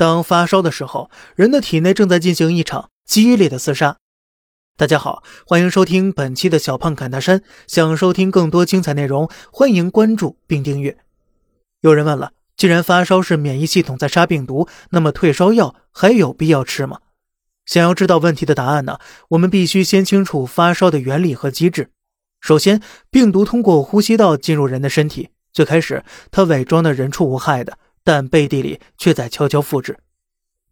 当发烧的时候，人的体内正在进行一场激烈的厮杀。大家好，欢迎收听本期的小胖侃大山。想收听更多精彩内容，欢迎关注并订阅。有人问了，既然发烧是免疫系统在杀病毒，那么退烧药还有必要吃吗？想要知道问题的答案呢？我们必须先清楚发烧的原理和机制。首先，病毒通过呼吸道进入人的身体，最开始它伪装的人畜无害的。但背地里却在悄悄复制。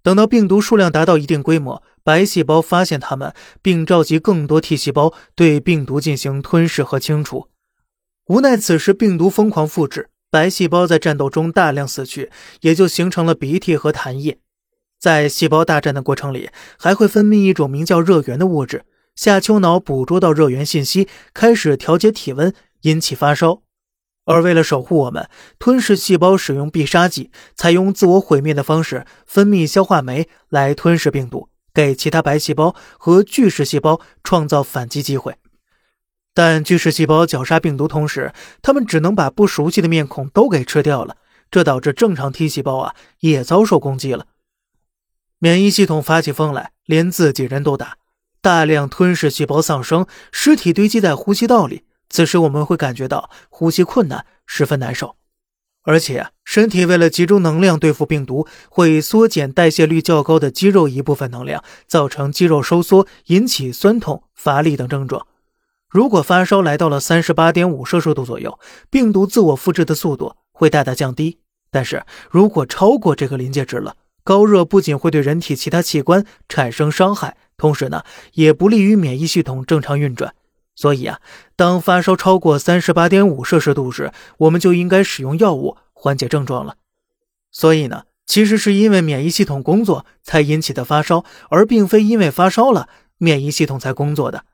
等到病毒数量达到一定规模，白细胞发现它们，并召集更多 T 细胞对病毒进行吞噬和清除。无奈此时病毒疯狂复制，白细胞在战斗中大量死去，也就形成了鼻涕和痰液。在细胞大战的过程里，还会分泌一种名叫热源的物质，下丘脑捕捉到热源信息，开始调节体温，引起发烧。而为了守护我们，吞噬细胞使用必杀技，采用自我毁灭的方式，分泌消化酶来吞噬病毒，给其他白细胞和巨噬细胞创造反击机会。但巨噬细胞绞杀病毒同时，他们只能把不熟悉的面孔都给吃掉了，这导致正常 T 细胞啊也遭受攻击了。免疫系统发起疯来，连自己人都打，大量吞噬细胞丧生，尸体堆积在呼吸道里。此时我们会感觉到呼吸困难，十分难受，而且身体为了集中能量对付病毒，会缩减代谢率较高的肌肉一部分能量，造成肌肉收缩，引起酸痛、乏力等症状。如果发烧来到了三十八点五摄氏度左右，病毒自我复制的速度会大大降低。但是如果超过这个临界值了，高热不仅会对人体其他器官产生伤害，同时呢，也不利于免疫系统正常运转。所以啊，当发烧超过三十八点五摄氏度时，我们就应该使用药物缓解症状了。所以呢，其实是因为免疫系统工作才引起的发烧，而并非因为发烧了免疫系统才工作的。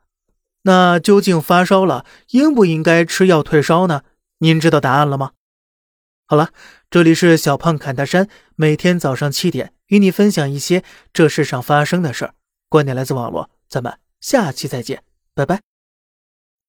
那究竟发烧了应不应该吃药退烧呢？您知道答案了吗？好了，这里是小胖侃大山，每天早上七点与你分享一些这世上发生的事儿。观点来自网络，咱们下期再见，拜拜。